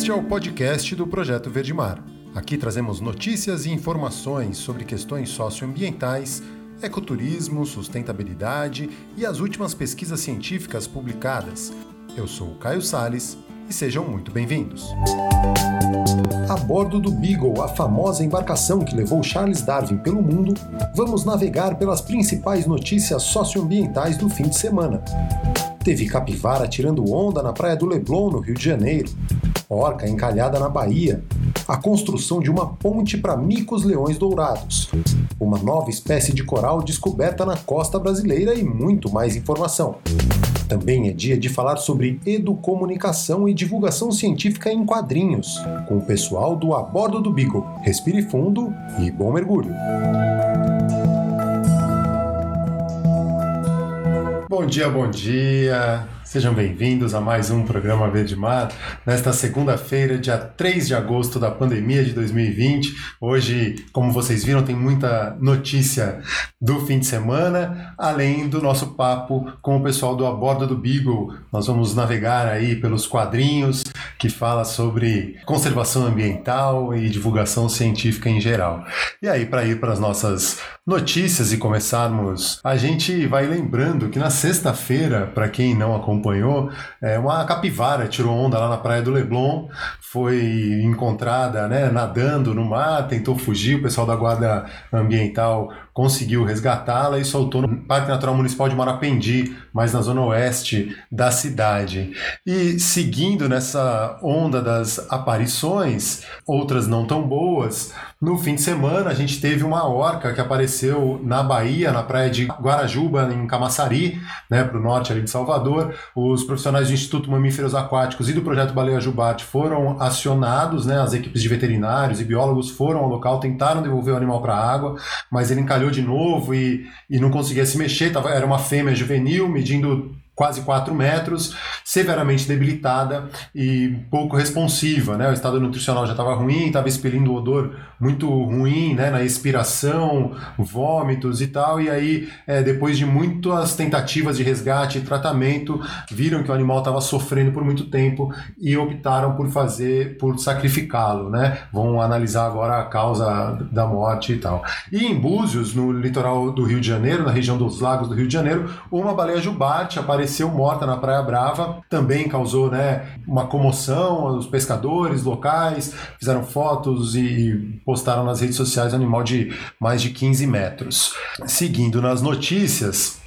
Este é o podcast do Projeto Verde Mar. Aqui trazemos notícias e informações sobre questões socioambientais, ecoturismo, sustentabilidade e as últimas pesquisas científicas publicadas. Eu sou o Caio Sales e sejam muito bem-vindos. A bordo do Beagle, a famosa embarcação que levou Charles Darwin pelo mundo, vamos navegar pelas principais notícias socioambientais do fim de semana. Teve capivara tirando onda na praia do Leblon, no Rio de Janeiro. Orca encalhada na Bahia. A construção de uma ponte para micos-leões dourados. Uma nova espécie de coral descoberta na costa brasileira e muito mais informação. Também é dia de falar sobre educomunicação e divulgação científica em quadrinhos, com o pessoal do A Bordo do Beagle. Respire fundo e bom mergulho! Bom dia, bom dia! Sejam bem-vindos a mais um programa Verde Mar, nesta segunda-feira, dia 3 de agosto da pandemia de 2020. Hoje, como vocês viram, tem muita notícia do fim de semana, além do nosso papo com o pessoal do A Borda do Beagle. Nós vamos navegar aí pelos quadrinhos que fala sobre conservação ambiental e divulgação científica em geral. E aí, para ir para as nossas notícias e começarmos, a gente vai lembrando que na sexta-feira, para quem não acompanha, acompanhou, é, uma capivara tirou onda lá na praia do Leblon, foi encontrada né, nadando no mar, tentou fugir, o pessoal da Guarda Ambiental conseguiu resgatá-la e soltou no Parque Natural Municipal de Marapendi, mais na zona oeste da cidade. E seguindo nessa onda das aparições, outras não tão boas, no fim de semana a gente teve uma orca que apareceu na Bahia, na praia de Guarajuba, em Camaçari, né, para o norte ali de Salvador. Os profissionais do Instituto Mamíferos Aquáticos e do Projeto Baleia Jubarte foram acionados, né, as equipes de veterinários e biólogos foram ao local, tentaram devolver o animal para a água, mas ele encalhou de novo e, e não conseguia se mexer, tava, era uma fêmea juvenil medindo quase 4 metros, severamente debilitada e pouco responsiva. Né? O estado nutricional já estava ruim, estava expelindo odor muito ruim né? na expiração, vômitos e tal. E aí, é, depois de muitas tentativas de resgate e tratamento, viram que o animal estava sofrendo por muito tempo e optaram por fazer, por sacrificá-lo. Né? Vão analisar agora a causa da morte e tal. E em Búzios, no litoral do Rio de Janeiro, na região dos lagos do Rio de Janeiro, uma baleia jubarte apareceu apareceu morta na Praia Brava, também causou né, uma comoção. Os pescadores locais fizeram fotos e postaram nas redes sociais um animal de mais de 15 metros. Seguindo nas notícias,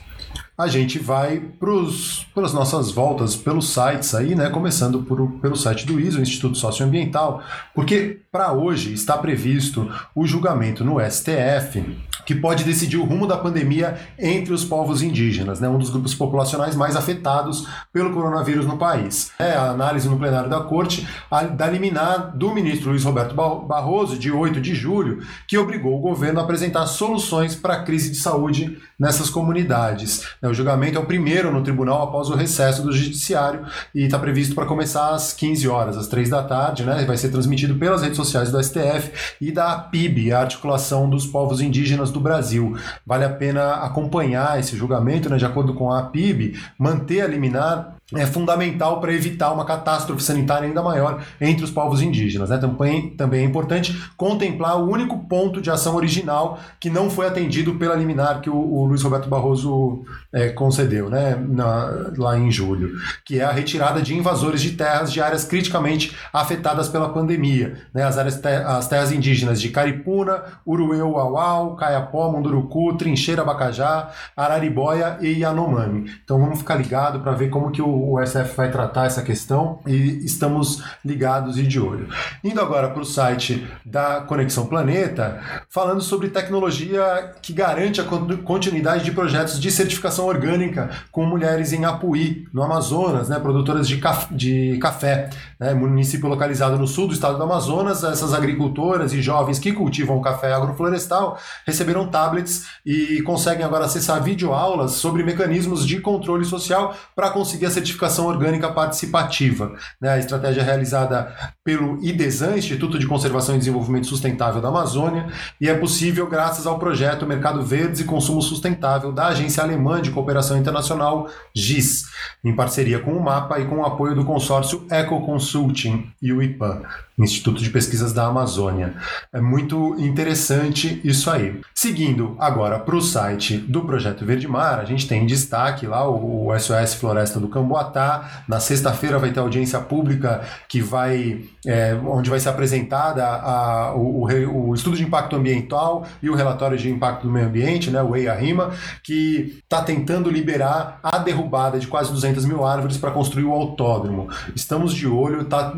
a gente vai para as nossas voltas pelos sites aí, né? Começando por, pelo site do ISO, Instituto Socioambiental, porque para hoje está previsto o julgamento no STF que pode decidir o rumo da pandemia entre os povos indígenas, né? Um dos grupos populacionais mais afetados pelo coronavírus no país. É a análise no plenário da Corte da liminar do ministro Luiz Roberto Barroso, de 8 de julho, que obrigou o governo a apresentar soluções para a crise de saúde nessas comunidades. Né, o julgamento é o primeiro no tribunal após o recesso do judiciário e está previsto para começar às 15 horas, às 3 da tarde, né? Vai ser transmitido pelas redes sociais do STF e da APIB, a Articulação dos Povos Indígenas do Brasil. Vale a pena acompanhar esse julgamento, né? De acordo com a APIB, manter a liminar é fundamental para evitar uma catástrofe sanitária ainda maior entre os povos indígenas. Né? Também, também é importante contemplar o único ponto de ação original que não foi atendido pela liminar que o, o Luiz Roberto Barroso é, concedeu né? Na, lá em julho, que é a retirada de invasores de terras de áreas criticamente afetadas pela pandemia. Né? As, áreas as terras indígenas de Caripuna, Urueu, Auau, Caiapó, Munduruku, Trincheira, Bacajá, Araribóia e Yanomami. Então vamos ficar ligado para ver como que o o SF vai tratar essa questão e estamos ligados e de olho. Indo agora para o site da Conexão Planeta, falando sobre tecnologia que garante a continuidade de projetos de certificação orgânica com mulheres em Apuí, no Amazonas, né, produtoras de, caf de café, né, município localizado no sul do estado do Amazonas. Essas agricultoras e jovens que cultivam café agroflorestal receberam tablets e conseguem agora acessar videoaulas sobre mecanismos de controle social para conseguir a certificação orgânica participativa. Né? A estratégia é realizada pelo IDESAN, Instituto de Conservação e Desenvolvimento Sustentável da Amazônia, e é possível graças ao projeto Mercado Verdes e Consumo Sustentável da Agência Alemã de Cooperação Internacional, GIS, em parceria com o MAPA e com o apoio do consórcio Eco Consulting e o IPAN, Instituto de Pesquisas da Amazônia. É muito interessante isso aí. Seguindo agora para o site do Projeto Verde Mar, a gente tem em destaque lá o, SOS Floresta do Camboatá. Na sexta-feira vai ter audiência pública que vai, é, onde vai ser apresentada a, o, o, o, estudo de impacto ambiental e o relatório de impacto do meio ambiente, né, o EIA-RIMA, que está tentando liberar a derrubada de quase 200 mil árvores para construir o autódromo. Estamos de olho, está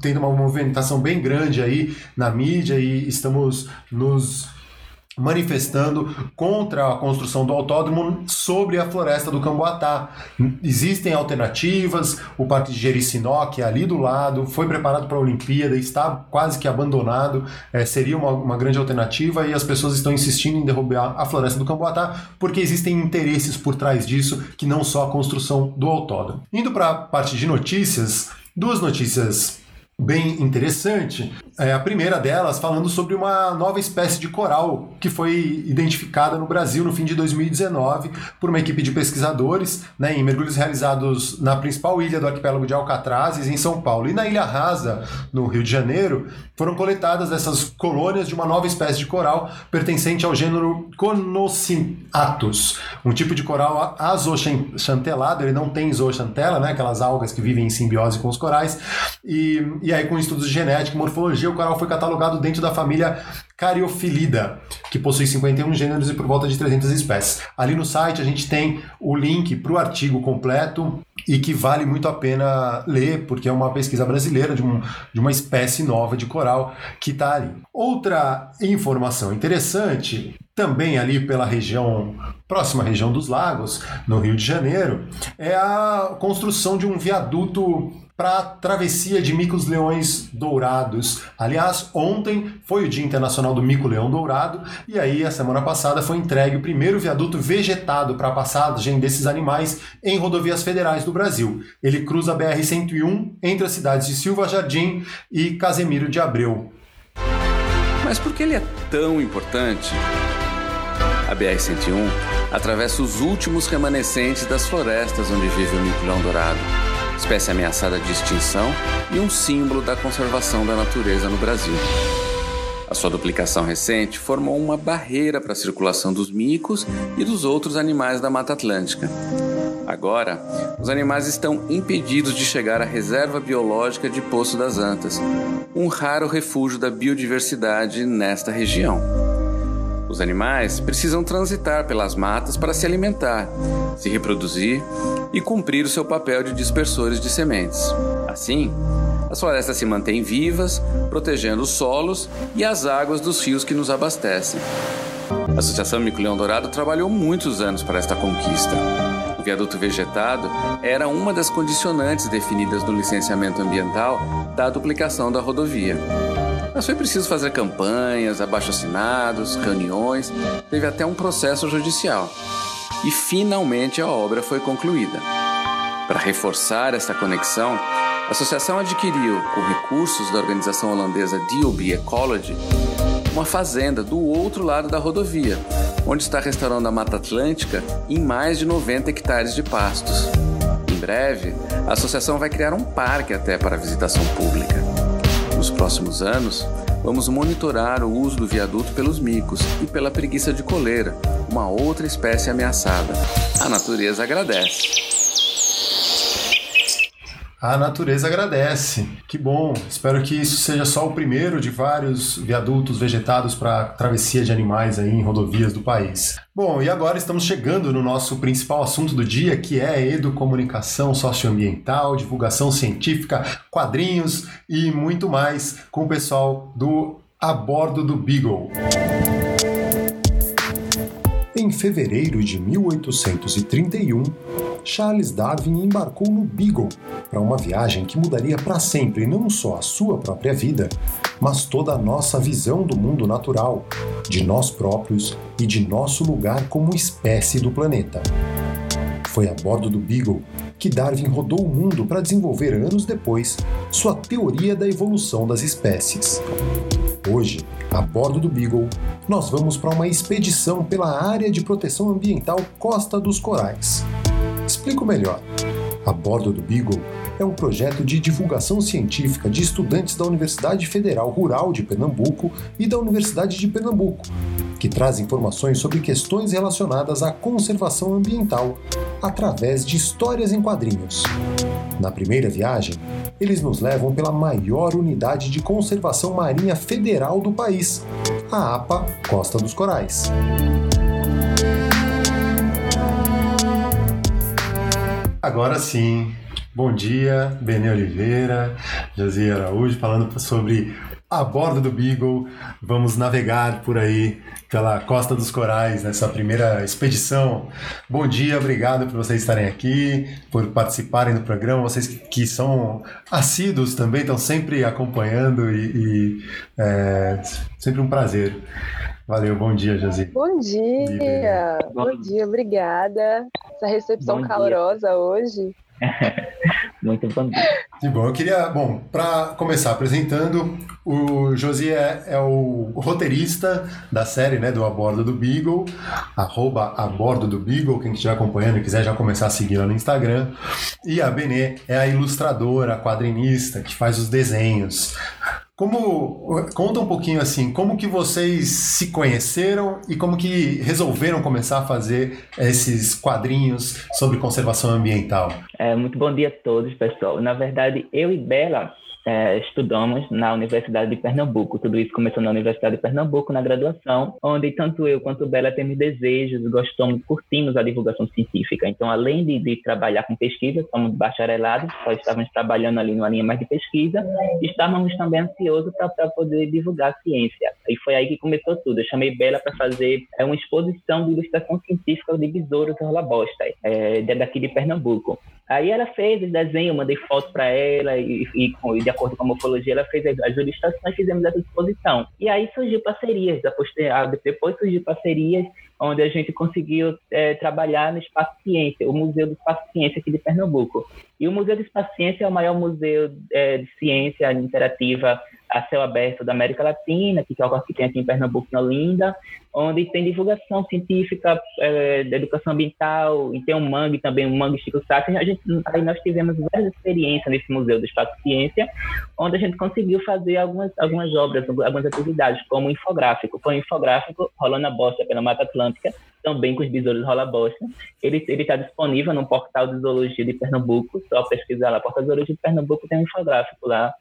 tendo uma movimentação bem grande aí na mídia e estamos nos manifestando contra a construção do autódromo sobre a floresta do Camboatá. Existem alternativas, o Parque de Jericinó, que é ali do lado, foi preparado para a Olimpíada, está quase que abandonado, é, seria uma, uma grande alternativa e as pessoas estão insistindo em derrubar a floresta do Camboatá porque existem interesses por trás disso, que não só a construção do autódromo. Indo para a parte de notícias, duas notícias bem interessante. É a primeira delas falando sobre uma nova espécie de coral que foi identificada no Brasil no fim de 2019 por uma equipe de pesquisadores né, em mergulhos realizados na principal ilha do arquipélago de Alcatrazes, em São Paulo. E na Ilha Rasa, no Rio de Janeiro, foram coletadas essas colônias de uma nova espécie de coral pertencente ao gênero Conocinatus, um tipo de coral azochantelado, ele não tem zooxantela, né, aquelas algas que vivem em simbiose com os corais, e e aí, com estudos de genética e morfologia, o coral foi catalogado dentro da família Cariophyllida, que possui 51 gêneros e por volta de 300 espécies. Ali no site a gente tem o link para o artigo completo e que vale muito a pena ler, porque é uma pesquisa brasileira de, um, de uma espécie nova de coral que está ali. Outra informação interessante também ali pela região, próxima região dos lagos, no Rio de Janeiro, é a construção de um viaduto para a travessia de micos-leões dourados. Aliás, ontem foi o Dia Internacional do Mico-Leão Dourado e aí a semana passada foi entregue o primeiro viaduto vegetado para a passagem desses animais em rodovias federais do Brasil. Ele cruza a BR-101 entre as cidades de Silva Jardim e Casemiro de Abreu. Mas por que ele é tão importante? A BR-101 atravessa os últimos remanescentes das florestas onde vive o mico-leão dourado espécie ameaçada de extinção e um símbolo da conservação da natureza no Brasil. A sua duplicação recente formou uma barreira para a circulação dos micos e dos outros animais da Mata Atlântica. Agora, os animais estão impedidos de chegar à reserva biológica de Poço das Antas, um raro refúgio da biodiversidade nesta região. Os animais precisam transitar pelas matas para se alimentar, se reproduzir e cumprir o seu papel de dispersores de sementes. Assim, as florestas se mantêm vivas, protegendo os solos e as águas dos rios que nos abastecem. A Associação Mico-Leão Dourado trabalhou muitos anos para esta conquista. O viaduto vegetado era uma das condicionantes definidas no licenciamento ambiental da duplicação da rodovia. Mas foi preciso fazer campanhas, abaixo-assinados, reuniões, teve até um processo judicial. E finalmente a obra foi concluída. Para reforçar essa conexão, a associação adquiriu, com recursos da organização holandesa DOB Ecology, uma fazenda do outro lado da rodovia, onde está restaurando a Mata Atlântica em mais de 90 hectares de pastos. Em breve, a associação vai criar um parque até para visitação pública. Nos próximos anos, vamos monitorar o uso do viaduto pelos micos e pela preguiça de coleira, uma outra espécie ameaçada. A natureza agradece. A natureza agradece. Que bom. Espero que isso seja só o primeiro de vários viadutos vegetados para travessia de animais aí em rodovias do país. Bom, e agora estamos chegando no nosso principal assunto do dia, que é educomunicação socioambiental, divulgação científica, quadrinhos e muito mais com o pessoal do A Bordo do Beagle. Em fevereiro de 1831, Charles Darwin embarcou no Beagle para uma viagem que mudaria para sempre não só a sua própria vida, mas toda a nossa visão do mundo natural, de nós próprios e de nosso lugar como espécie do planeta. Foi a bordo do Beagle que Darwin rodou o mundo para desenvolver anos depois sua teoria da evolução das espécies. Hoje, a bordo do Beagle, nós vamos para uma expedição pela área de proteção ambiental Costa dos Corais. Explico melhor. A bordo do Beagle é um projeto de divulgação científica de estudantes da Universidade Federal Rural de Pernambuco e da Universidade de Pernambuco, que traz informações sobre questões relacionadas à conservação ambiental através de histórias em quadrinhos. Na primeira viagem, eles nos levam pela maior unidade de conservação marinha federal do país, a APA Costa dos Corais. Agora sim, Bom dia, Benê Oliveira, Josi Araújo, falando sobre a bordo do Beagle. Vamos navegar por aí pela Costa dos Corais nessa primeira expedição. Bom dia, obrigado por vocês estarem aqui, por participarem do programa. Vocês que são assíduos também, estão sempre acompanhando e, e é sempre um prazer. Valeu, bom dia, Josi. Bom dia, bom dia, obrigada. Essa recepção bom calorosa dia. hoje. Muito dia. Que bom. Eu queria, bom, para começar apresentando, o Josi é, é, o roteirista da série, né, do A Bordo do Beagle, arroba A Bordo do Beagle, quem estiver acompanhando e quiser já começar a seguir lá no Instagram. E a Benê é a ilustradora, a quadrinista, que faz os desenhos. Como conta um pouquinho assim, como que vocês se conheceram e como que resolveram começar a fazer esses quadrinhos sobre conservação ambiental? É, muito bom dia a todos, pessoal. Na verdade, eu e Bela é, estudamos na Universidade de Pernambuco. Tudo isso começou na Universidade de Pernambuco, na graduação, onde tanto eu quanto Bela temos desejos, gostamos, curtimos a divulgação científica. Então, além de, de trabalhar com pesquisa, somos bacharelados, só estávamos trabalhando ali numa linha mais de pesquisa, estávamos também ansiosos para poder divulgar a ciência. E foi aí que começou tudo. Eu chamei Bela para fazer é, uma exposição de ilustração científica de besouros rola-bosta, é, daqui de Pernambuco. Aí ela fez os desenhos, mandei fotos para ela e, e, e, de acordo com a morfologia, ela fez as ilustrações, fizemos essa exposição. E aí surgiu parcerias, depois surgiu parcerias onde a gente conseguiu é, trabalhar no Espaço Ciência, o Museu do Espaço Ciência aqui de Pernambuco. E o Museu do Espaço Ciência é o maior museu é, de ciência interativa a céu aberto da América Latina, que é o que tem aqui em Pernambuco, na Olinda, onde tem divulgação científica é, da educação ambiental, e tem um mangue também, um mangue Chico Sá. A gente, aí nós tivemos várias experiências nesse Museu do Espaço Ciência, onde a gente conseguiu fazer algumas, algumas obras, algumas atividades, como infográfico. Foi um infográfico rolando a bosta pela Mata Atlântica, também com os besouros rola bosta. Ele está disponível no portal de zoologia de Pernambuco, só pesquisar lá, portal de zoologia de Pernambuco tem um infográfico lá,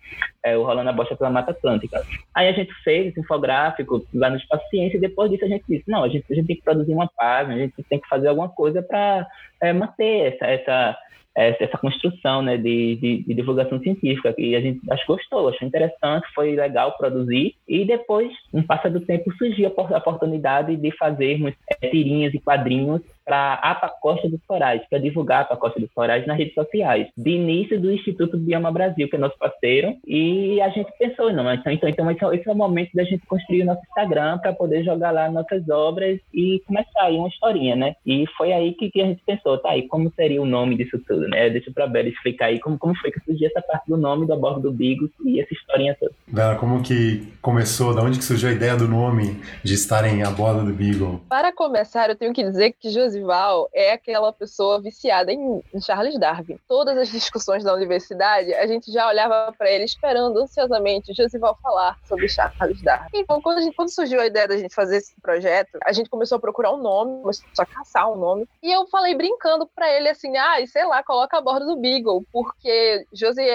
é, o Rolando a Bosta pela Mata Atlântica. Aí a gente fez esse infográfico lá no Espaço Ciência e depois disso a gente disse, não, a gente, a gente tem que produzir uma página, a gente tem que fazer alguma coisa para é, manter essa, essa essa construção né, de, de, de, divulgação científica. E a gente acho gostou, achou interessante, foi legal produzir. E depois, no passar do tempo, surgiu a oportunidade de fazermos é, tirinhas e quadrinhos para a Pacosta dos Corais, para divulgar a Pacosta dos Corais nas redes sociais, de início do Instituto Bioma Brasil, que é nosso parceiro, e a gente pensou, não, então, então, então esse, é, esse é o momento da gente construir o nosso Instagram para poder jogar lá nossas obras e começar aí uma historinha, né? E foi aí que, que a gente pensou, tá aí, como seria o nome disso tudo, né? Deixa para Bela explicar aí como, como foi que surgiu essa parte do nome do Bordo do Bigo e essa historinha toda. Bela, como que começou, da onde que surgiu a ideia do nome de estarem a bordo do Beagle? Para começar, eu tenho que dizer que José Rosival é aquela pessoa viciada em, Charles Darwin. Todas as discussões da universidade, a gente já olhava para ele esperando ansiosamente Josival falar sobre Charles Darwin. Então, quando, gente, quando, surgiu a ideia da gente fazer esse projeto, a gente começou a procurar um nome, começou a caçar um nome, e eu falei brincando para ele assim, ah, sei lá, coloca a bordo do Beagle, porque Josie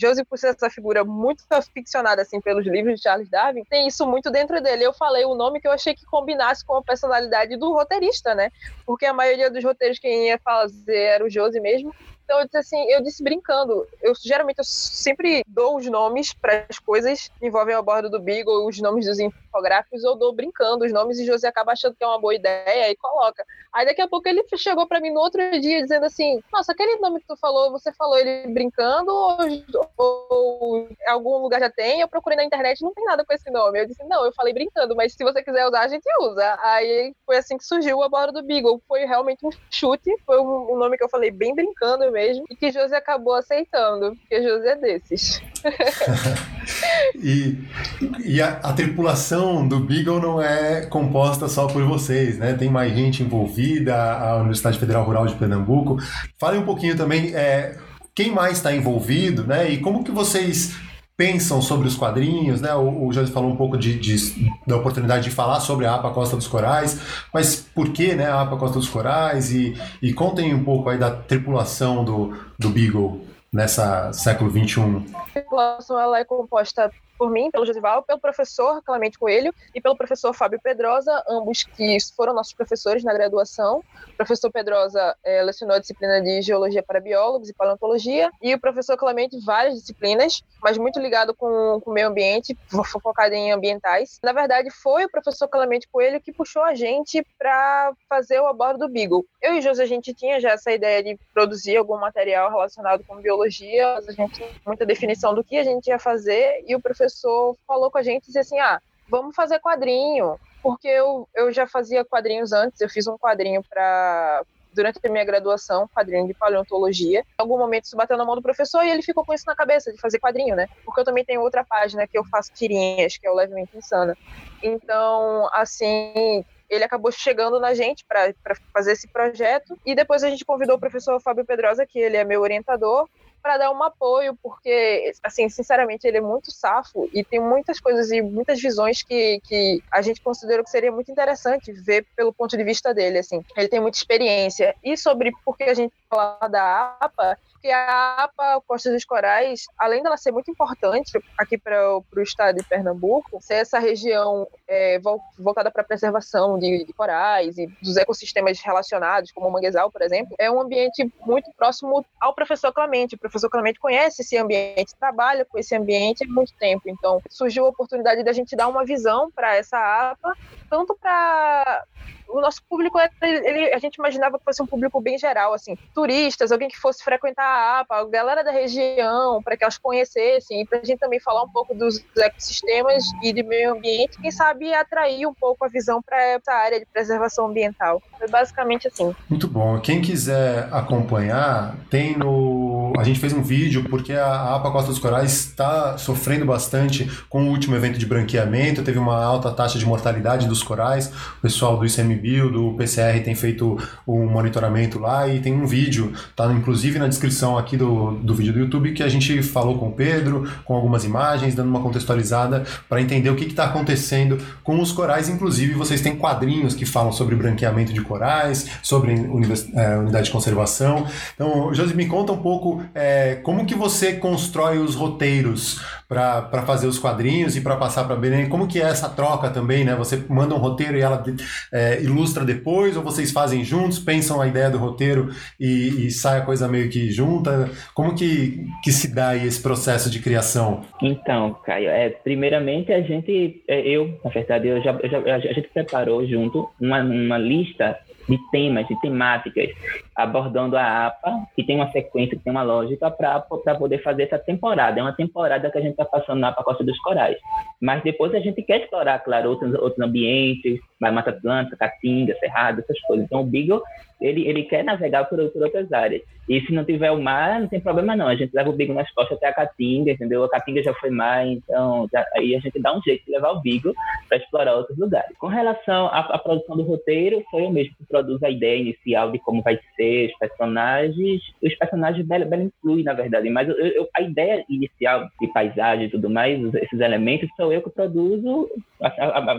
Josie, por ser essa figura muito ficcionada assim pelos livros de Charles Darwin, tem isso muito dentro dele. Eu falei o nome que eu achei que combinasse com a personalidade do roteirista, né? Porque a maioria dos roteiros quem ia fazer era o Josie mesmo. Então eu disse assim, eu disse brincando, eu geralmente eu sempre dou os nomes para as coisas que envolvem a bordo do Beagle, os nomes dos infográficos, eu dou brincando os nomes e José acaba achando que é uma boa ideia e coloca. Aí daqui a pouco ele chegou para mim no outro dia dizendo assim: Nossa, aquele nome que tu falou, você falou ele brincando ou, ou algum lugar já tem? Eu procurei na internet não tem nada com esse nome. Eu disse: Não, eu falei brincando, mas se você quiser usar, a gente usa. Aí foi assim que surgiu a bordo do Beagle. Foi realmente um chute, foi um, um nome que eu falei bem brincando mesmo e que José acabou aceitando, porque José é desses. e e a, a, tripulação do Beagle não é composta só por vocês, né? Tem mais gente envolvida, a Universidade Federal Rural de Pernambuco. Fale um pouquinho também é, quem mais está envolvido, né? E como que vocês pensam sobre os quadrinhos, né? O, o Jorge falou um pouco de, de, da oportunidade de falar sobre a APA Costa dos Corais, mas por que, né, a APA Costa dos Corais? E, e contem um pouco aí da tripulação do, do Beagle nessa século XXI. A tripulação ela é composta por mim, pelo Josival, pelo professor Clemente Coelho e pelo professor Fábio Pedrosa, ambos que foram nossos professores na graduação. O professor Pedrosa é, lecionou a disciplina de Geologia para Biólogos e Paleontologia, e o professor Clemente várias disciplinas, mas muito ligado com, com o meio ambiente, focado em ambientais. Na verdade, foi o professor Clemente Coelho que puxou a gente para fazer o abordo do Beagle. Eu e José, a gente tinha já essa ideia de produzir algum material relacionado com biologia, a gente tinha muita definição do que a gente ia fazer, e o professor professor falou com a gente e disse assim: ah, vamos fazer quadrinho. Porque eu, eu já fazia quadrinhos antes, eu fiz um quadrinho para durante a minha graduação, quadrinho de paleontologia. Em algum momento isso bateu na mão do professor e ele ficou com isso na cabeça, de fazer quadrinho, né? Porque eu também tenho outra página que eu faço tirinhas, que é o Levemente Insana. Então, assim, ele acabou chegando na gente para fazer esse projeto e depois a gente convidou o professor Fábio Pedrosa, que ele é meu orientador, para dar um apoio, porque, assim, sinceramente, ele é muito safo e tem muitas coisas e muitas visões que, que a gente considerou que seria muito interessante ver pelo ponto de vista dele, assim. Ele tem muita experiência. E sobre por que a gente fala da APA, porque a APA Costa dos Corais, além dela ser muito importante aqui para o estado de Pernambuco, ser essa região é, voltada para a preservação de, de, corais e dos ecossistemas relacionados, como o manguezal, por exemplo, é um ambiente muito próximo ao professor Clemente. O professor Clemente conhece esse ambiente, trabalha com esse ambiente há muito tempo. Então, surgiu a oportunidade da gente dar uma visão para essa APA, tanto para o nosso público, ele, a gente imaginava que fosse um público bem geral, assim, turistas, alguém que fosse frequentar a APA, a galera da região, para que elas conhecessem, para a gente também falar um pouco dos ecossistemas e de meio ambiente, quem sabe atrair um pouco a visão para essa área de preservação ambiental. Foi basicamente assim. Muito bom. Quem quiser acompanhar, tem no. A gente fez um vídeo porque a APA Costa dos Corais está sofrendo bastante com o último evento de branqueamento, teve uma alta taxa de mortalidade dos corais. O pessoal do ICMBio, do PCR, tem feito um monitoramento lá e tem um vídeo, tá inclusive na descrição aqui do, do vídeo do YouTube, que a gente falou com o Pedro, com algumas imagens, dando uma contextualizada para entender o que está acontecendo com os corais. Inclusive, vocês têm quadrinhos que falam sobre branqueamento de corais, sobre é, unidade de conservação. Então, Josi, me conta um pouco é, como que você constrói os roteiros para fazer os quadrinhos e para passar para Belém. Como que é essa troca também, né? Você manda um roteiro e ela é, ilustra depois, ou vocês fazem juntos, pensam a ideia do roteiro e, e sai a coisa meio que junta? Como que, que se dá esse processo de criação? Então, Caio, é, primeiramente a gente, é, eu, na verdade, eu já, eu já, a gente preparou junto uma, uma lista de temas, de temáticas, abordando a APA, que tem uma sequência, que tem uma lógica para poder fazer essa temporada. É uma temporada que a gente está passando na APA Costa dos Corais. Mas depois a gente quer explorar, claro, outros, outros ambientes, Mata Atlântica, Caatinga, Cerrado, essas coisas. Então o Beagle, ele, ele quer navegar por, por outras áreas. E se não tiver o mar, não tem problema não. A gente leva o Beagle nas costas até a Caatinga, entendeu? A Caatinga já foi mar, então já, aí a gente dá um jeito de levar o Beagle para explorar outros lugares. Com relação à, à, produção do roteiro, foi eu mesmo que produz a ideia inicial de como vai ser, os personagens. Os personagens Bela, Bela inclui, na verdade, mas eu, eu, a ideia inicial de paisagem e tudo mais, esses elementos, sou eu que produzo,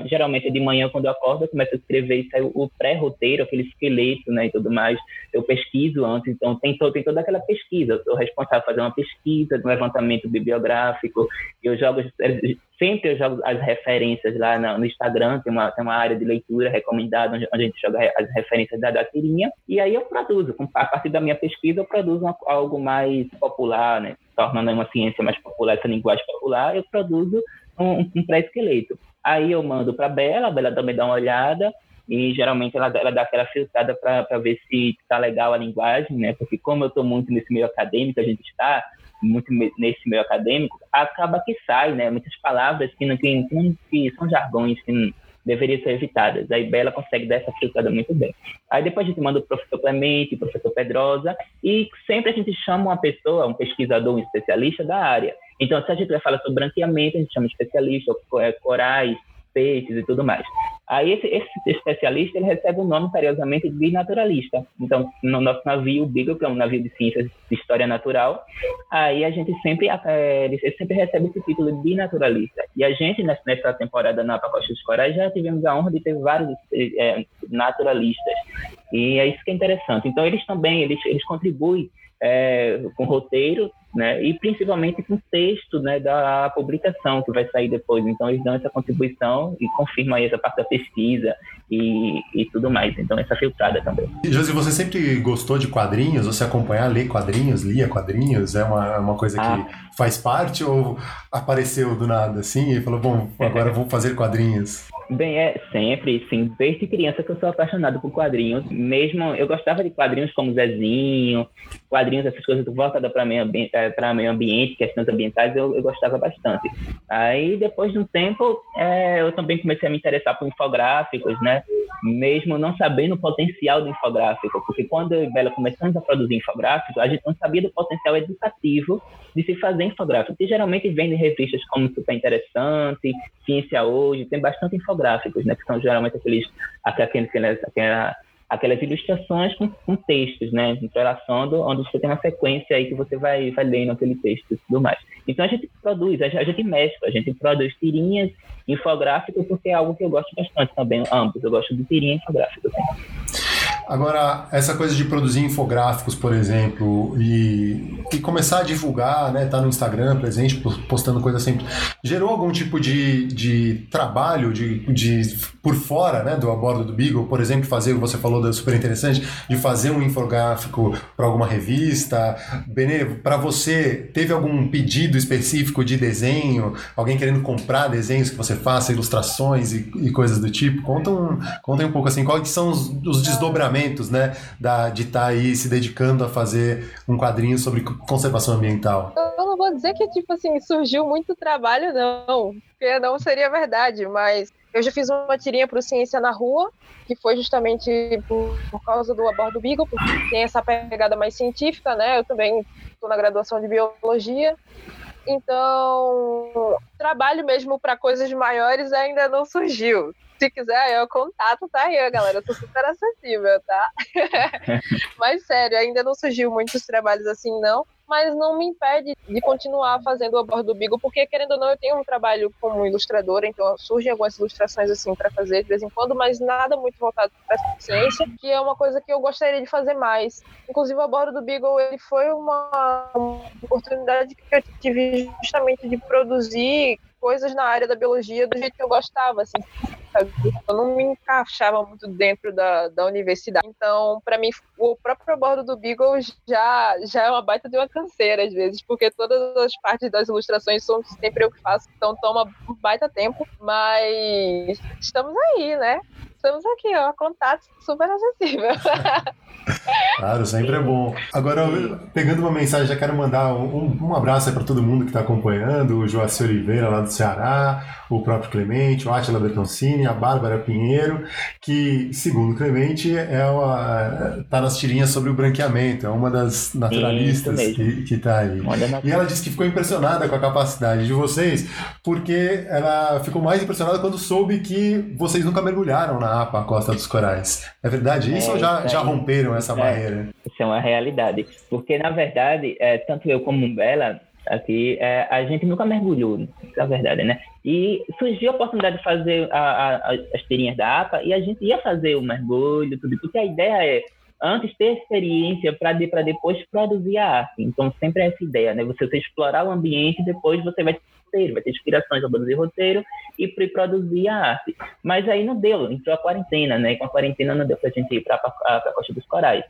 geralmente de manhã quando eu acordo eu começo a escrever e sai o pré-roteiro, aquele esqueleto, né, e tudo mais. Eu pesquiso antes, então tem, tem toda aquela pesquisa. Eu sou responsável por fazer uma pesquisa, um levantamento bibliográfico. Eu jogo, sempre eu jogo as referências lá no, Instagram, tem uma, tem uma área de leitura recomendada, onde, onde a gente joga as referências da, da tirinha, e aí eu produzo. A partir da minha pesquisa, eu produzo uma, algo mais popular, né? tornando uma ciência mais popular, essa linguagem popular, eu produzo um, um pré-esqueleto. Aí eu mando para a Bela, a Bela também dá uma olhada, e geralmente ela, ela dá aquela filtrada para ver se está legal a linguagem, né? Porque como eu estou muito nesse meio acadêmico, a gente está muito nesse meio acadêmico, acaba que sai, né? Muitas palavras que, não, que, que são jargões que deveriam ser evitadas. Aí Bela consegue dar essa filtrada muito bem. Aí depois a gente manda o professor Clemente, o professor Pedrosa, e sempre a gente chama uma pessoa, um pesquisador, um especialista da área. Então, se a gente vai falar sobre branqueamento, a gente chama especialista, é, corais, peixes e tudo mais. Aí esse, esse, especialista ele recebe o nome carinhosamente de naturalista. Então, no nosso navio, o Beagle, que é um navio de ciências de história natural, aí a gente sempre, é, ele sempre recebe esse título de naturalista. E a gente, nessa temporada na Pacosta dos Corais, já tivemos a honra de ter vários é, naturalistas. E é isso que é interessante. Então, eles também, eles, eles contribuem é, com roteiro, né, e principalmente com texto, né, da publicação que vai sair depois. Então eles dão essa contribuição e confirmam aí essa parte da pesquisa e, e tudo mais. Então essa filtrada também. Josi, você sempre gostou de quadrinhos? Você acompanhar, ler quadrinhos, lia quadrinhos? É uma, uma coisa ah. que faz parte ou apareceu do nada assim e falou, bom, agora vou fazer quadrinhos? Bem, é sempre, sim. Desde criança que eu sou apaixonado por quadrinhos. Mesmo eu gostava de quadrinhos como Zezinho, quadrinhos, essas coisas voltadas para meio, é, meio ambiente, questões ambientais, eu, eu, gostava bastante. Aí, depois de um tempo, é, eu também comecei a me interessar por infográficos, né? Mesmo não sabendo o potencial do infográfico, porque quando eu e Bela começamos a produzir infográficos, a gente não sabia do potencial educativo de se fazer infográfico, que geralmente vem em revistas como Super Interessante, Ciência Hoje, tem bastante infográficos, né? Que são geralmente aqueles, aquelas aquelas ilustrações com, com, textos, né, entrelaçando, onde você tem uma sequência aí que você vai, vai lendo aquele texto e tudo mais. Então a gente produz, a gente, a gente mescla, a gente produz tirinhas, infográficos, porque é algo que eu gosto bastante também, ambos, eu gosto de tirinha infográfico. Agora, essa coisa de produzir infográficos, por exemplo, e, e começar a divulgar, né, tá no Instagram presente, postando coisa sempre, gerou algum tipo de, de trabalho de, de por fora, né, do a bordo do Beagle, por exemplo, fazer, você falou da super interessante, de fazer um infográfico para alguma revista. Benê, para você, teve algum pedido específico de desenho? Alguém querendo comprar desenhos que você faça, ilustrações e, e coisas do tipo? Conta um, conta um pouco assim, quais são os, os desdobramentos né, da, de estar tá aí se dedicando a fazer um quadrinho sobre conservação ambiental? Eu não vou dizer que, tipo assim, surgiu muito trabalho, não, porque não seria verdade, mas eu já fiz uma tirinha para o Ciência na Rua, que foi justamente por, por causa do Abordo Beagle, porque tem essa pegada mais científica, né? Eu também estou na graduação de Biologia, então, trabalho mesmo para coisas maiores ainda não surgiu se quiser, eu contato, tá aí, galera. Eu tô super acessível, tá? mas sério, ainda não surgiu muitos trabalhos assim, não. Mas não me impede de continuar fazendo o bordo do Bigo, porque querendo ou não, eu tenho um trabalho como ilustradora, então surgem algumas ilustrações assim para fazer de vez em quando, mas nada muito voltado para ciência, que é uma coisa que eu gostaria de fazer mais. Inclusive, o bordo do Beagle ele foi uma, uma oportunidade que eu tive justamente de produzir coisas na área da biologia do jeito que eu gostava, assim? Eu não me encaixava muito dentro da, da universidade. Então, para mim, o próprio bordo do Beagle já, já é uma baita de uma canseira, às vezes, porque todas as partes das ilustrações são sempre eu que faço, então toma um baita tempo, mas estamos aí, né? Estamos aqui, ó, contato super acessível. Claro, sempre é bom. Agora, pegando uma mensagem, já quero mandar um, um abraço para todo mundo que está acompanhando, o Joaci Oliveira lá do Ceará, o próprio Clemente, o Átila Bertoncini, a Bárbara Pinheiro, que, segundo Clemente, é uma, tá nas tirinhas sobre o branqueamento, é uma das naturalistas que está aí. E ela disse que ficou impressionada com a capacidade de vocês, porque ela ficou mais impressionada quando soube que vocês nunca mergulharam na APA, a Costa dos Corais. É verdade isso é, ou já, já romperam essa é, barreira? Isso é uma realidade. Porque, na verdade, é, tanto eu como Bela, aqui, é, a gente nunca mergulhou, é a verdade, né? E surgiu a oportunidade de fazer a, a, as tirinhas da APA e a gente ia fazer o mergulho, tudo, porque a ideia é antes ter experiência para de, depois produzir a arte. Então, sempre é essa ideia, né? Você, você explorar o ambiente e depois você vai ter vai ter inspirações para produzir roteiro e para produzir a arte. Mas aí não deu, entrou a quarentena, né? E com a quarentena não deu para a gente ir para a Costa dos Corais.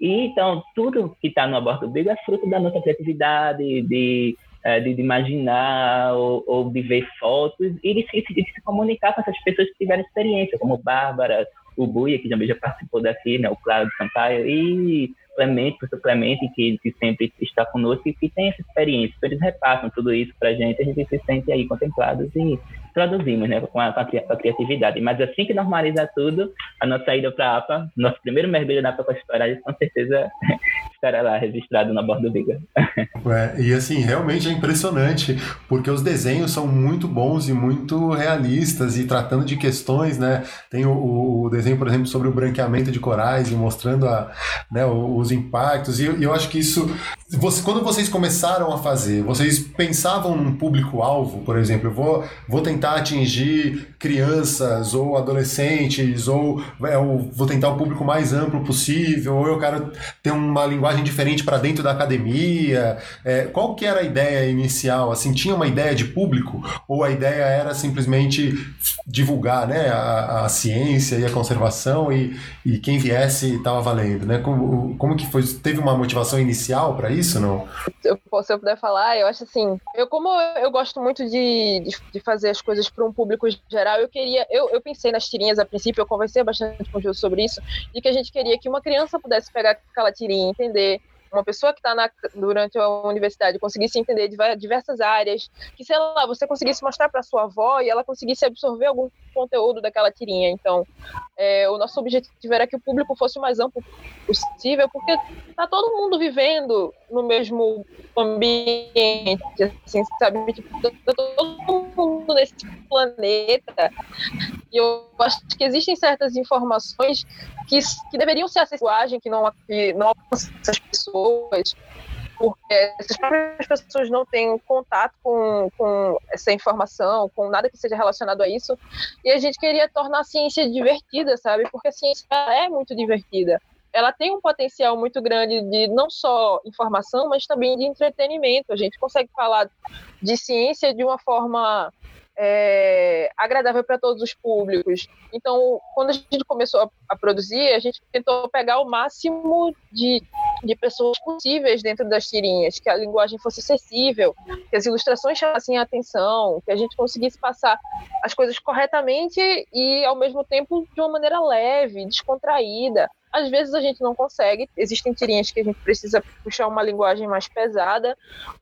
E então, tudo que está no Aborto Bigo é fruto da nossa criatividade, de é, de, de, imaginar ou, ou, de ver fotos e de se, de se comunicar com essas pessoas que tiveram experiência, como Bárbara, o Buia, que também já participou daqui, né, o Claudio Sampaio, e Clemente, professor Clemente, que, que sempre está conosco e que tem essa experiência. Eles repassam tudo isso para a gente, a gente se sente aí contemplados e produzimos né, com, a, com a criatividade. Mas assim que normalizar tudo, a nossa ida para a APA, nosso primeiro mergulho na APA com a com certeza estará lá registrado na borda do Biga. É, e assim, realmente é impressionante, porque os desenhos são muito bons e muito realistas e tratando de questões, né? Tem o, o desenho, por exemplo, sobre o branqueamento de corais e mostrando a, né, os impactos. E eu, eu acho que isso, você, quando vocês começaram a fazer, vocês pensavam num público-alvo, por exemplo, eu vou, vou tentar atingir crianças ou adolescentes, ou é, eu vou tentar o público mais amplo possível, ou eu quero ter uma linguagem diferente para dentro da academia. É, qual que era a ideia inicial? Assim, tinha uma ideia de público ou a ideia era simplesmente divulgar, né, a, a ciência e a conservação e, e quem viesse estava valendo, né? Como, como que foi? Teve uma motivação inicial para isso, não? Se eu, se eu puder falar, eu acho assim, eu como eu gosto muito de, de, fazer as coisas para um público geral, eu queria, eu, eu pensei nas tirinhas a princípio, eu conversei bastante com o Júlio sobre isso, de que a gente queria que uma criança pudesse pegar aquela tirinha, entender uma pessoa que está durante a universidade conseguisse entender de diversas áreas, que, sei lá, você conseguisse mostrar para sua avó e ela conseguisse absorver algum conteúdo daquela tirinha. Então, é, o nosso objetivo era que o público fosse o mais amplo possível, porque tá todo mundo vivendo no mesmo ambiente, assim, sabe? Tipo, tá todo mundo nesse planeta. E eu acho que existem certas informações que, que deveriam ser acessíveis, que não, que não alcançam as pessoas, porque essas pessoas não têm contato com, com essa informação, com nada que seja relacionado a isso, e a gente queria tornar a ciência divertida, sabe? Porque a ciência é muito divertida. Ela tem um potencial muito grande de não só informação, mas também de entretenimento. A gente consegue falar de ciência de uma forma é, agradável para todos os públicos. Então, quando a gente começou a, a, produzir, a gente tentou pegar o máximo de, de pessoas possíveis dentro das tirinhas, que a linguagem fosse acessível, que as ilustrações chamassem a atenção, que a gente conseguisse passar as coisas corretamente e, ao mesmo tempo, de uma maneira leve, descontraída. Às vezes a gente não consegue, existem tirinhas que a gente precisa puxar uma linguagem mais pesada,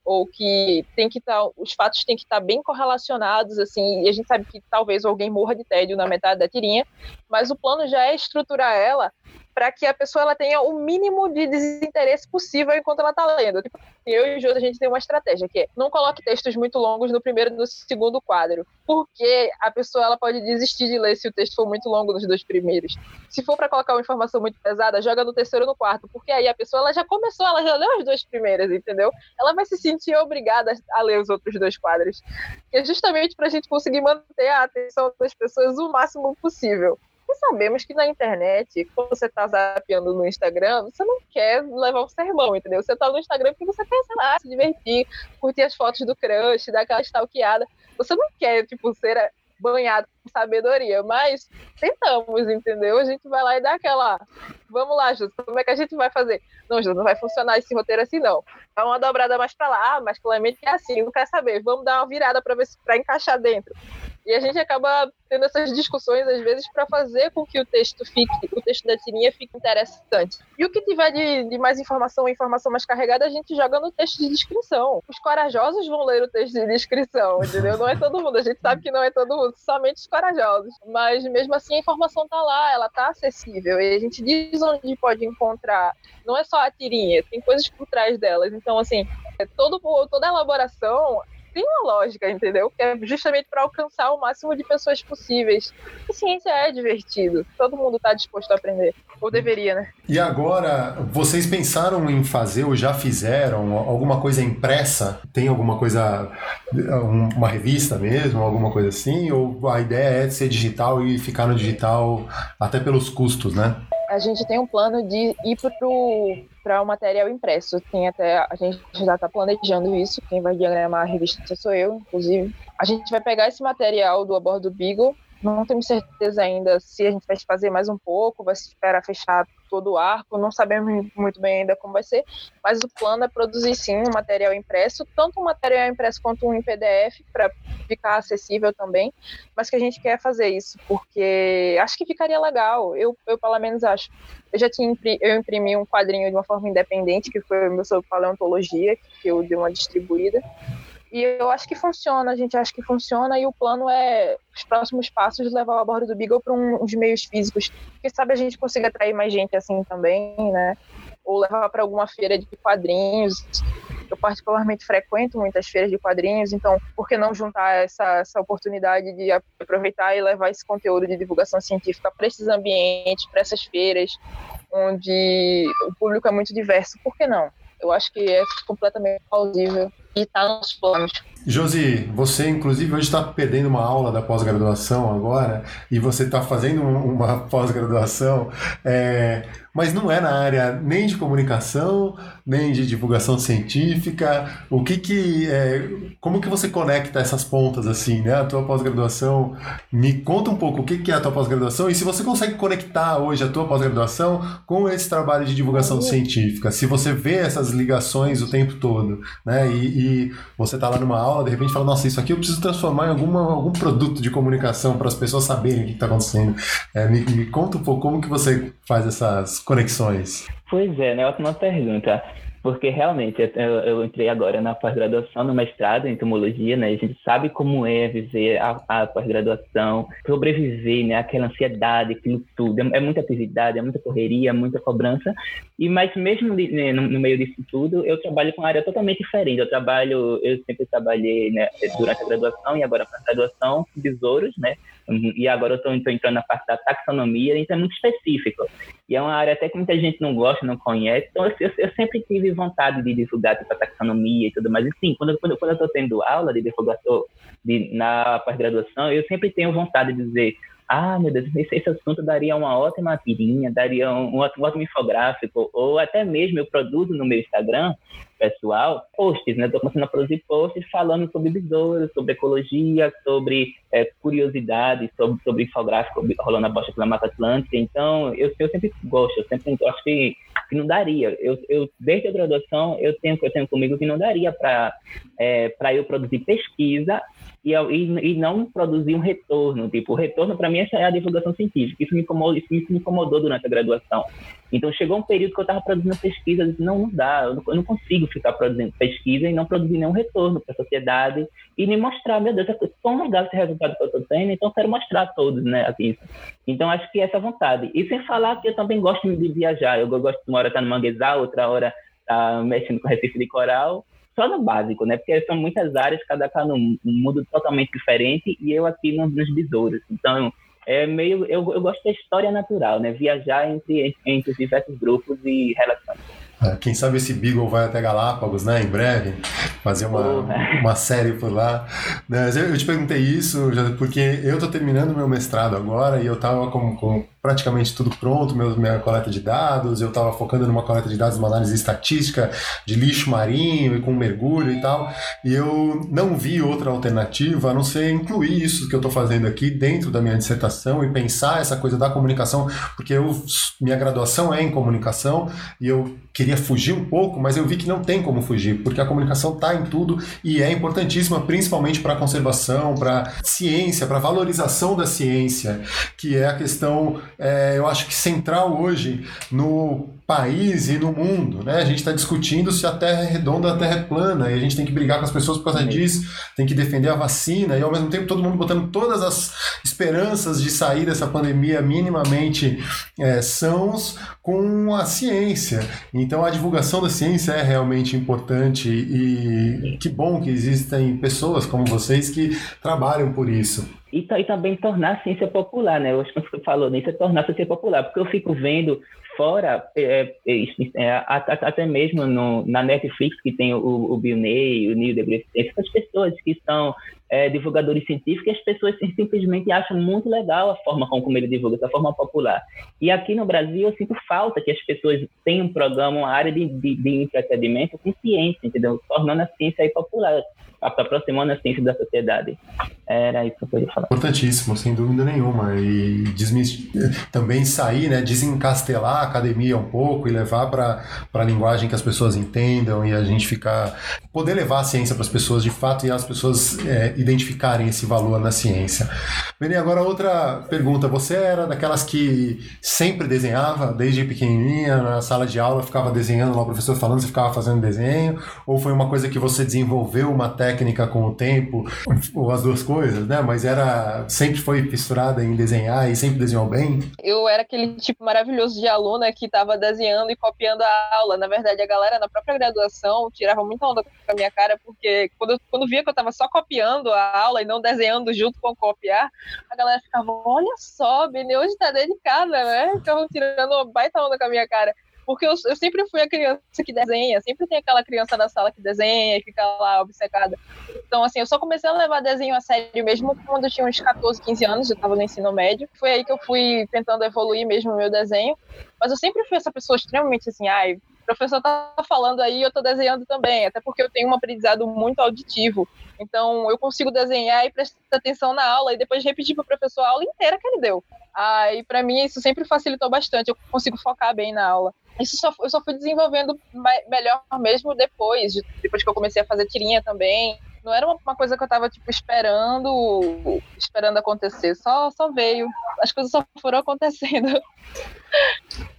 ou que tem que estar, tá, os fatos têm que estar tá bem correlacionados, assim, e a gente sabe que talvez alguém morra de tédio na metade da tirinha, mas o plano já é estruturar ela para que a pessoa ela tenha o mínimo de desinteresse possível enquanto ela está lendo. Tipo, eu e o Júlio, a gente tem uma estratégia, que é não coloque textos muito longos no primeiro e no segundo quadro, porque a pessoa ela pode desistir de ler se o texto for muito longo nos dois primeiros. Se for para colocar uma informação muito pesada, joga no terceiro e no quarto, porque aí a pessoa ela já começou, ela já leu as duas primeiras, entendeu? Ela vai se sentir obrigada a ler os outros dois quadros. Que é justamente para a gente conseguir manter a atenção das pessoas o máximo possível. Sabemos que na internet, quando você tá zapeando no Instagram, você não quer levar um sermão, entendeu? Você tá no Instagram porque você quer, sei lá, se divertir, curtir as fotos do crush, dar aquela stalkeada. Você não quer, tipo, ser banhado com sabedoria, mas tentamos, entendeu? A gente vai lá e dá aquela. Vamos lá, Júlio, como é que a gente vai fazer? Não, Júlio, não vai funcionar esse roteiro assim, não. Dá uma dobrada mais pra lá, ah, mas claramente é assim, não quer saber. Vamos dar uma virada para ver se para encaixar dentro. E a gente acaba tendo essas discussões, às vezes, para fazer com que o texto fique, o texto da tirinha fique interessante. E o que tiver de, de mais informação, informação mais carregada, a gente joga no texto de descrição. Os corajosos vão ler o texto de descrição, entendeu? Não é todo mundo. A gente sabe que não é todo mundo, somente os corajosos. Mas mesmo assim a informação tá lá, ela tá acessível. E a gente diz onde pode encontrar. Não é só a tirinha, tem coisas por trás delas. Então, assim, é todo, toda a elaboração tem uma lógica, entendeu? Que é justamente para alcançar o máximo de pessoas possíveis. A ciência é divertido, todo mundo está disposto a aprender. Ou deveria, né? E agora, vocês pensaram em fazer ou já fizeram alguma coisa impressa? Tem alguma coisa, uma revista mesmo, alguma coisa assim? Ou a ideia é ser digital e ficar no digital até pelos custos, né? A gente tem um plano de ir para o material impresso. Tem até a gente já está planejando isso. Quem vai diagramar a revista sou eu, inclusive. A gente vai pegar esse material do abordo Beagle Não temos certeza ainda se a gente vai fazer mais um pouco, vai esperar fechar todo o arco, não sabemos muito bem ainda como vai ser, mas o plano é produzir sim um material impresso, tanto um material impresso quanto um em PDF, para ficar acessível também, mas que a gente quer fazer isso, porque acho que ficaria legal, eu, eu pelo menos acho. Eu já tinha eu imprimi um quadrinho de uma forma independente, que foi o meu sobre paleontologia, que eu dei uma distribuída, e eu acho que funciona, a gente acha que funciona, e o plano é os próximos passos levar a bordo do Beagle para um, uns meios físicos. Quem sabe a gente consiga atrair mais gente assim também, né? Ou levar para alguma feira de quadrinhos. Eu particularmente frequento muitas feiras de quadrinhos, então por que não juntar essa, essa oportunidade de aproveitar e levar esse conteúdo de divulgação científica para esses ambientes, para essas feiras, onde o público é muito diverso? Por que não? Eu acho que é completamente plausível e está nos planos. Josi, você inclusive hoje está perdendo uma aula da pós-graduação agora e você está fazendo uma pós-graduação, é, mas não é na área nem de comunicação, nem de divulgação científica. O que que, é, como que você conecta essas pontas assim, né? A tua pós-graduação, me conta um pouco o que que é a tua pós-graduação e se você consegue conectar hoje a tua pós-graduação com esse trabalho de divulgação científica. Se você vê essas ligações o tempo todo, né? E, e você está lá numa aula de repente fala, nossa, isso aqui eu preciso transformar em alguma, algum produto de comunicação para as pessoas saberem o que está acontecendo. É, me, me conta um pouco como que você faz essas conexões. Pois é, né? Ótima pergunta porque realmente eu, eu entrei agora na pós-graduação, no mestrado em entomologia, né? A gente sabe como é viver a, a pós-graduação, sobreviver, né? Aquela ansiedade, aquilo tudo. É, é, muita atividade, é muita correria, é muita cobrança. E mas mesmo né, no, no, meio disso tudo, eu trabalho com uma área totalmente diferente. Eu trabalho, eu sempre trabalhei né, durante a graduação e agora a graduação com besouros, né? E agora eu estou entrando na parte da taxonomia, então é muito específico. E é uma área até que muita gente não gosta, não conhece. Então, eu, eu sempre tive vontade de divulgar tipo, a taxonomia e tudo mais. E sim, quando, quando, quando eu estou tendo aula de divulgação de, na pós-graduação, eu sempre tenho vontade de dizer ah, meu Deus, esse, esse assunto daria uma ótima tirinha, daria um, um, ótimo infográfico, ou até mesmo eu produzo no meu Instagram pessoal posts, né? Estou começando a produzir posts falando sobre besouros, sobre ecologia, sobre é, curiosidades, sobre, sobre infográfico rolando a bosta pela Mata Atlântica. Então, eu, eu sempre gosto, eu sempre acho que, que não daria. Eu, eu, desde a graduação, eu tenho, eu tenho comigo que não daria para é, eu produzir pesquisa e, e, e, não produzir um retorno. Tipo, o retorno para mim é a divulgação científica. Isso me incomodou, isso me incomodou durante a graduação. Então chegou um período que eu estava produzindo pesquisa, eu disse, não, não dá, eu não, eu não, consigo ficar produzindo pesquisa e não produzir nenhum retorno para a sociedade e me mostrar, meu Deus, é tão legal esse resultado que eu estou tendo, então eu quero mostrar a todos, né, isso. Então acho que essa vontade. E sem falar que eu também gosto de viajar, eu gosto de uma hora estar tá no Manguezal, outra hora estar tá mexendo com Recife de Coral, só no básico, né? Porque são muitas áreas, cada cá num mundo totalmente diferente e eu aqui nos, nos besouros. Então, é meio. Eu, eu gosto da história natural, né? Viajar entre, entre os diversos grupos e relações. É, quem sabe esse Beagle vai até Galápagos, né? Em breve, fazer uma, uma série por lá. Eu te perguntei isso porque eu estou terminando meu mestrado agora e eu estava com, com praticamente tudo pronto, meu, minha coleta de dados, eu estava focando numa coleta de dados, uma análise estatística de lixo marinho e com mergulho e tal, e eu não vi outra alternativa a não ser incluir isso que eu estou fazendo aqui dentro da minha dissertação e pensar essa coisa da comunicação, porque eu, minha graduação é em comunicação e eu queria fugir um pouco, mas eu vi que não tem como fugir, porque a comunicação está em tudo e é importantíssima, principalmente para a conservação, para ciência, para valorização da ciência, que é a questão é, eu acho que central hoje no país e no mundo. Né? A gente está discutindo se a Terra é redonda ou a Terra é plana, e a gente tem que brigar com as pessoas por causa disso, tem que defender a vacina, e ao mesmo tempo todo mundo botando todas as esperanças de sair dessa pandemia minimamente é, sãos com a ciência. Então a divulgação da ciência é realmente importante e que bom que existem pessoas como vocês que trabalham por isso e, e, também tornar a ciência popular, né? Eu acho que você falou nisso, é tornar a ciência popular, porque eu fico vendo fora, é, é, é, até mesmo no, na Netflix, que tem o, o Bill Ney, o Neil deGrasse essas pessoas que estão é, divulgadores científicos, e as pessoas simplesmente acham muito legal a forma como ele divulga, essa forma popular. E aqui no Brasil eu sinto falta que as pessoas tenham um programa, uma área de, de, de entretenimento com ciência, entendeu? Tornando a ciência popular aproximando a ciência da sociedade. Era isso que eu queria falar. Importantíssimo, sem dúvida nenhuma. E também sair, né, desencastelar a academia um pouco e levar para a linguagem que as pessoas entendam e a gente ficar. poder levar a ciência para as pessoas de fato e as pessoas é, identificarem esse valor na ciência. Beni, agora outra pergunta. Você era daquelas que sempre desenhava, desde pequenininha, na sala de aula, ficava desenhando lá, o professor falando, você ficava fazendo desenho? Ou foi uma coisa que você desenvolveu uma técnica com o tempo, ou as duas coisas, né? Mas era sempre foi fissurada em desenhar e sempre desenhou bem. Eu era aquele tipo maravilhoso de aluna que estava desenhando e copiando a aula. Na verdade, a galera na própria graduação tirava muita onda com a minha cara, porque quando, quando via que eu estava só copiando a aula e não desenhando junto com copiar, a galera ficava, olha só, Bene hoje tá dedicada, né? Estavam tirando uma baita onda com a minha cara. Porque eu, eu, sempre fui a criança que desenha, sempre tem aquela criança na sala que desenha e fica lá obcecada. Então, assim, eu só comecei a levar desenho a sério mesmo quando eu tinha uns 14, 15 anos, eu estava no ensino médio. Foi aí que eu fui tentando evoluir mesmo o meu desenho. Mas eu sempre fui essa pessoa extremamente assim, ai, o professor tá falando aí, eu tô desenhando também, até porque eu tenho um aprendizado muito auditivo. Então, eu consigo desenhar e prestar atenção na aula e depois repetir para o professor a aula inteira que ele deu. Aí, para mim, isso sempre facilitou bastante, eu consigo focar bem na aula. Isso só, eu só fui desenvolvendo melhor mesmo depois, depois que eu comecei a fazer tirinha também. Não era uma, uma coisa que eu tava, tipo, esperando, esperando acontecer. Só, só veio. As coisas só foram acontecendo.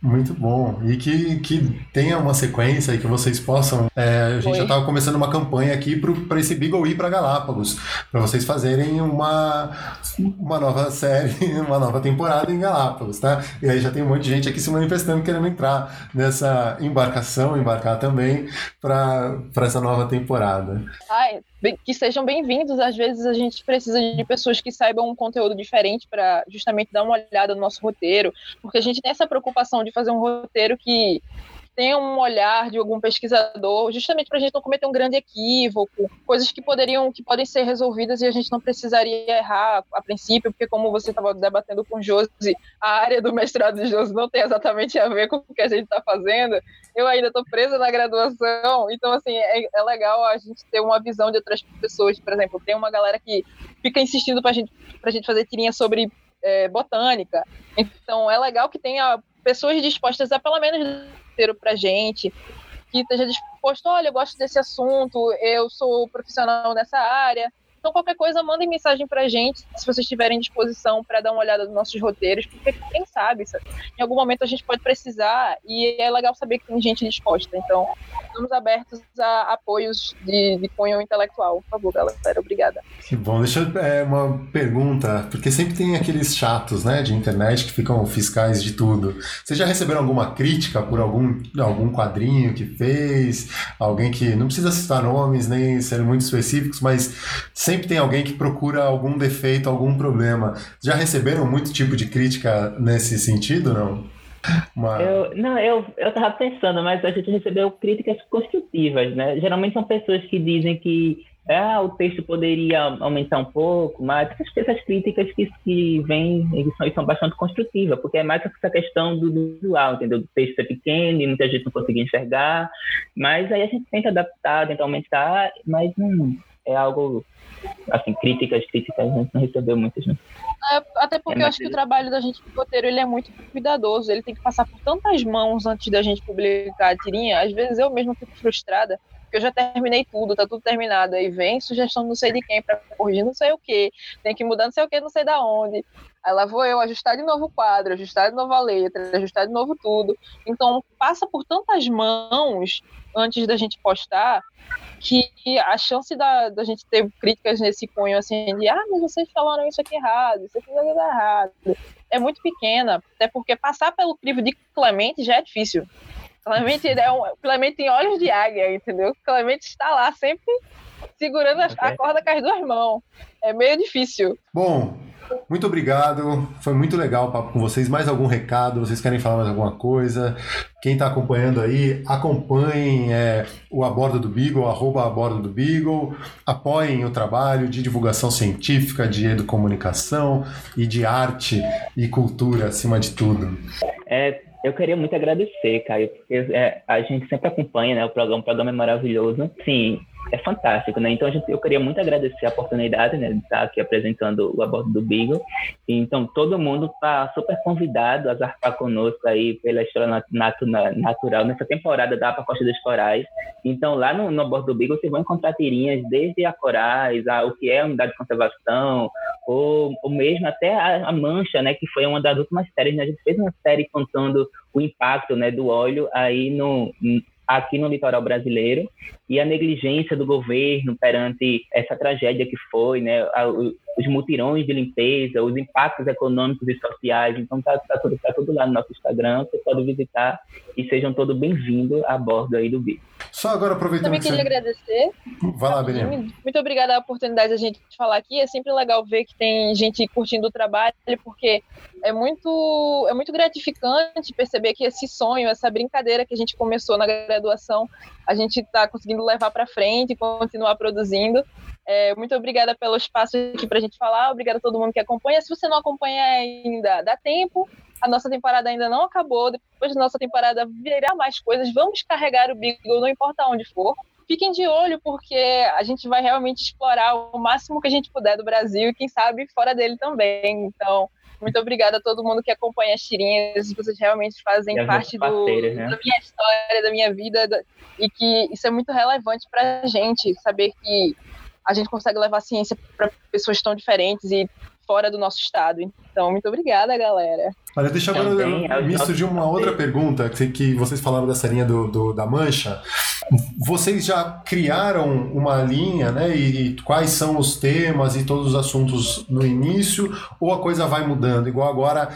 Muito bom. E que, que tenha uma sequência e que vocês possam. É, a gente Oi. já estava começando uma campanha aqui para esse Beagle ir para Galápagos, para vocês fazerem uma, uma nova série, uma nova temporada em Galápagos, tá? E aí já tem um monte de gente aqui se manifestando querendo entrar nessa embarcação, embarcar também para essa nova temporada. Ai, que sejam bem-vindos. Às vezes a gente precisa de pessoas que saibam um conteúdo diferente para justamente dar uma olhada no nosso roteiro, porque a gente tem essa preocupação de fazer um roteiro que tenha um olhar de algum pesquisador, justamente para a gente não cometer um grande equívoco, coisas que poderiam, que podem ser resolvidas e a gente não precisaria errar a princípio, porque como você estava debatendo com o Josi, a área do mestrado de Josi não tem exatamente a ver com o que a gente está fazendo. Eu ainda estou presa na graduação, então assim é, é, legal a gente ter uma visão de outras pessoas. Por exemplo, tem uma galera que fica insistindo para gente, a gente fazer tirinha sobre é, botânica. Então é legal que tenha pessoas dispostas a pelo menos ter para gente, que esteja disposto, olha, eu gosto desse assunto, eu sou profissional nessa área, então, qualquer coisa, mandem mensagem pra gente, se vocês tiverem disposição para dar uma olhada nos nossos roteiros, porque quem sabe, sabe, em algum momento a gente pode precisar e é legal saber que tem gente disposta. Então, estamos abertos a apoios de, de cunho intelectual. Por favor, galera. Obrigada. Que bom. Deixa eu, é, uma pergunta, porque sempre tem aqueles chatos, né, de internet que ficam fiscais de tudo. Vocês já receberam alguma crítica por algum, algum quadrinho que fez? Alguém que, não precisa citar nomes, nem ser muito específicos, mas sempre sempre tem alguém que procura algum defeito, algum problema. Já receberam muito tipo de crítica nesse sentido, não? Uma... Eu, não, eu, eu tava pensando, mas a gente recebeu críticas construtivas, né? Geralmente são pessoas que dizem que ah, o texto poderia aumentar um pouco, mas essas críticas que, que vêm são, são bastante construtivas, porque é mais essa questão do, do visual, entendeu? Do texto é pequeno e muita gente não conseguia enxergar, mas aí a gente tenta adaptar, tenta aumentar, mas não é algo assim, críticas, críticas, a gente não recebeu muitas, né? É, até porque é eu acho que o trabalho da gente de roteiro ele é muito cuidadoso, ele tem que passar por tantas mãos antes da gente publicar a tirinha. Às vezes eu mesmo fico frustrada, porque eu já terminei tudo, tá tudo terminado. Aí vem sugestão não sei de quem para corrigir não sei o que, tem que mudar não sei o que, não sei da onde. Aí lá vou eu ajustar de novo o quadro, ajustar de novo a letra, ajustar de novo tudo. Então passa por tantas mãos antes da gente postar que a chance da, da gente ter críticas nesse cunho assim de ah, mas vocês falaram isso aqui errado, isso aqui tá errado, é muito pequena, até porque passar pelo crivo de Clemente já é difícil. Clemente, é um, Clemente tem olhos de águia, entendeu? Clemente está lá sempre segurando a, a corda com as duas mãos. É meio difícil. Bom, Muito obrigado, foi muito legal o papo com vocês. Mais algum recado? Vocês querem falar mais alguma coisa? Quem está acompanhando aí, acompanhem é, o Abordo do Beagle, arroba Abordo do Beagle, apoiem o trabalho de divulgação científica, de educomunicação e de arte e cultura, acima de tudo. É, eu queria muito agradecer, Caio, porque é, a gente sempre acompanha né, o programa, o programa é maravilhoso. Sim, é fantástico, né? Então, gente, eu queria muito agradecer a oportunidade né, de estar aqui apresentando o aborto do Beagle. Então, todo mundo está super convidado a zarpar conosco aí pela história natu natural nessa temporada da Apa dos Corais. Então, lá no, no aborto do Beagle, vocês vão encontrar tirinhas desde a corais, a, o que é a unidade de conservação, ou, ou mesmo até a, a, Mancha, né, que foi uma das últimas séries. Né? A gente fez uma série contando o impacto né, do óleo aí no, aqui no litoral brasileiro e a negligência do governo perante essa tragédia que foi, né, os mutirões de limpeza, os impactos econômicos e sociais. Então tá, tá, tudo, tá tudo lá no nosso Instagram, você pode visitar e sejam todos bem-vindos a bordo aí do BIC. Só agora aproveitando Também queria você... agradecer. Vai lá, Benjamin. Muito obrigada a oportunidade da gente falar aqui. É sempre legal ver que tem gente curtindo o trabalho, porque é muito, é muito gratificante perceber que esse sonho, essa brincadeira que a gente começou na graduação, a gente está conseguindo levar para frente e continuar produzindo. É, muito obrigada pelo espaço aqui para a gente falar. Obrigada a todo mundo que acompanha. Se você não acompanha ainda, dá tempo. A nossa temporada ainda não acabou. Depois da nossa temporada virá mais coisas. Vamos carregar o Beagle, não importa onde for. Fiquem de olho, porque a gente vai realmente explorar o máximo que a gente puder do Brasil e, quem sabe, fora dele também. Então, muito obrigada a todo mundo que acompanha as tirinhas. Vocês realmente fazem parte do, né? da minha história, da minha vida. E que isso é muito relevante para a gente, saber que a gente consegue levar a ciência para pessoas tão diferentes e fora do nosso estado. Então, muito obrigada, galera. Olha, deixa eu agora me surgiu uma outra pergunta, que, que vocês falaram dessa linha do, do, da mancha. Vocês já criaram uma linha, né? E, e, quais são os temas e todos os assuntos no início? Ou a coisa vai mudando? Igual agora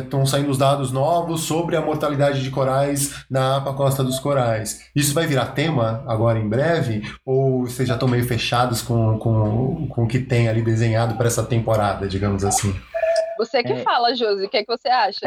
estão é, saindo os dados novos sobre a mortalidade de corais na APA Costa dos Corais. Isso vai virar tema agora em breve? Ou vocês já estão meio fechados com, com, com o que tem ali desenhado para essa temporada, digamos assim? Você que é... fala, Josi, o que, é que você acha?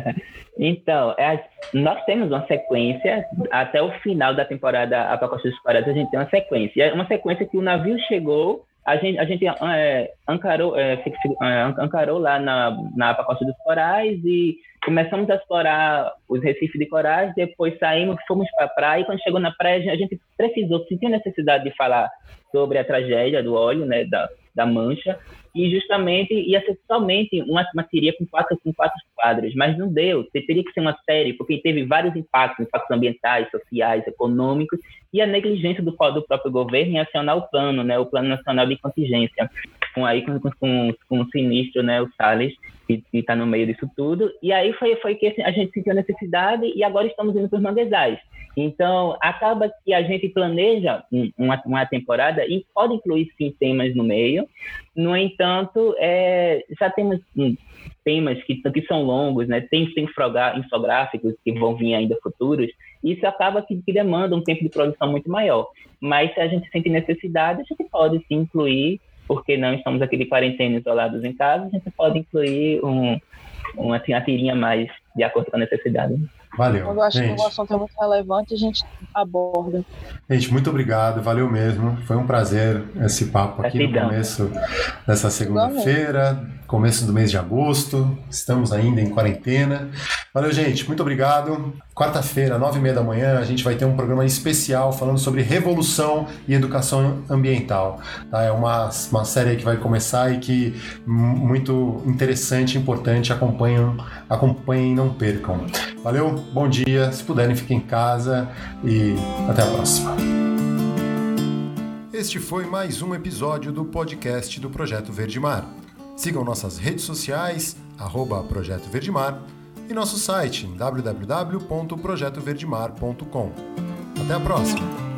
então, é, nós temos uma sequência, até o final da temporada A Costa dos Corais, a gente tem uma sequência. É uma sequência que o navio chegou, a gente, a gente é, ancarou, é, é ancarou lá na, na Costa dos Corais e começamos a explorar os recifes de corais, depois saímos, fomos para a praia, e quando chegou na praia, a gente precisou, sentiu necessidade de falar sobre a tragédia do óleo, né, da, da mancha, e justamente ia ser somente uma, uma com quatro, com quatro quadros, mas não deu. Teria que ser uma série, porque teve vários impactos, impactos ambientais, sociais, econômicos, e a negligência do, do próprio governo em acionar o plano, né, o Plano Nacional de Contingência, com, aí, com, com, com o sinistro, né, o Salles, que está no meio disso tudo. E aí foi, foi que a gente sentiu a necessidade e agora estamos indo para os manguezais. Então, acaba que a gente planeja uma, uma temporada e pode incluir, sim, temas no meio. No entanto, é, já temos hum, temas que, que são longos, né? tem, tem infográficos que vão vir ainda futuros. Isso acaba que, que demanda um tempo de produção muito maior. Mas se a gente sente necessidade, a gente pode sim incluir porque não estamos aqui de quarentena isolados em casa, a gente pode incluir um, uma, uma tirinha mais de acordo com a necessidade. Valeu. Quando eu acho gente. que o assunto é muito relevante, a gente aborda. Gente, muito obrigado, valeu mesmo. Foi um prazer esse papo aqui no começo dessa segunda-feira, começo do mês de agosto. Estamos ainda em quarentena. Valeu, gente, muito obrigado. Quarta-feira, nove e meia da manhã, a gente vai ter um programa especial falando sobre revolução e educação ambiental. Tá? É uma, uma série que vai começar e que muito interessante, importante. Acompanhem, acompanhem, não percam. Valeu, bom dia. Se puderem, fiquem em casa e até a próxima. Este foi mais um episódio do podcast do Projeto Verde Mar. Sigam nossas redes sociais, arroba Projeto Mar, e nosso site www.projetoverdemar.com. Até a próxima!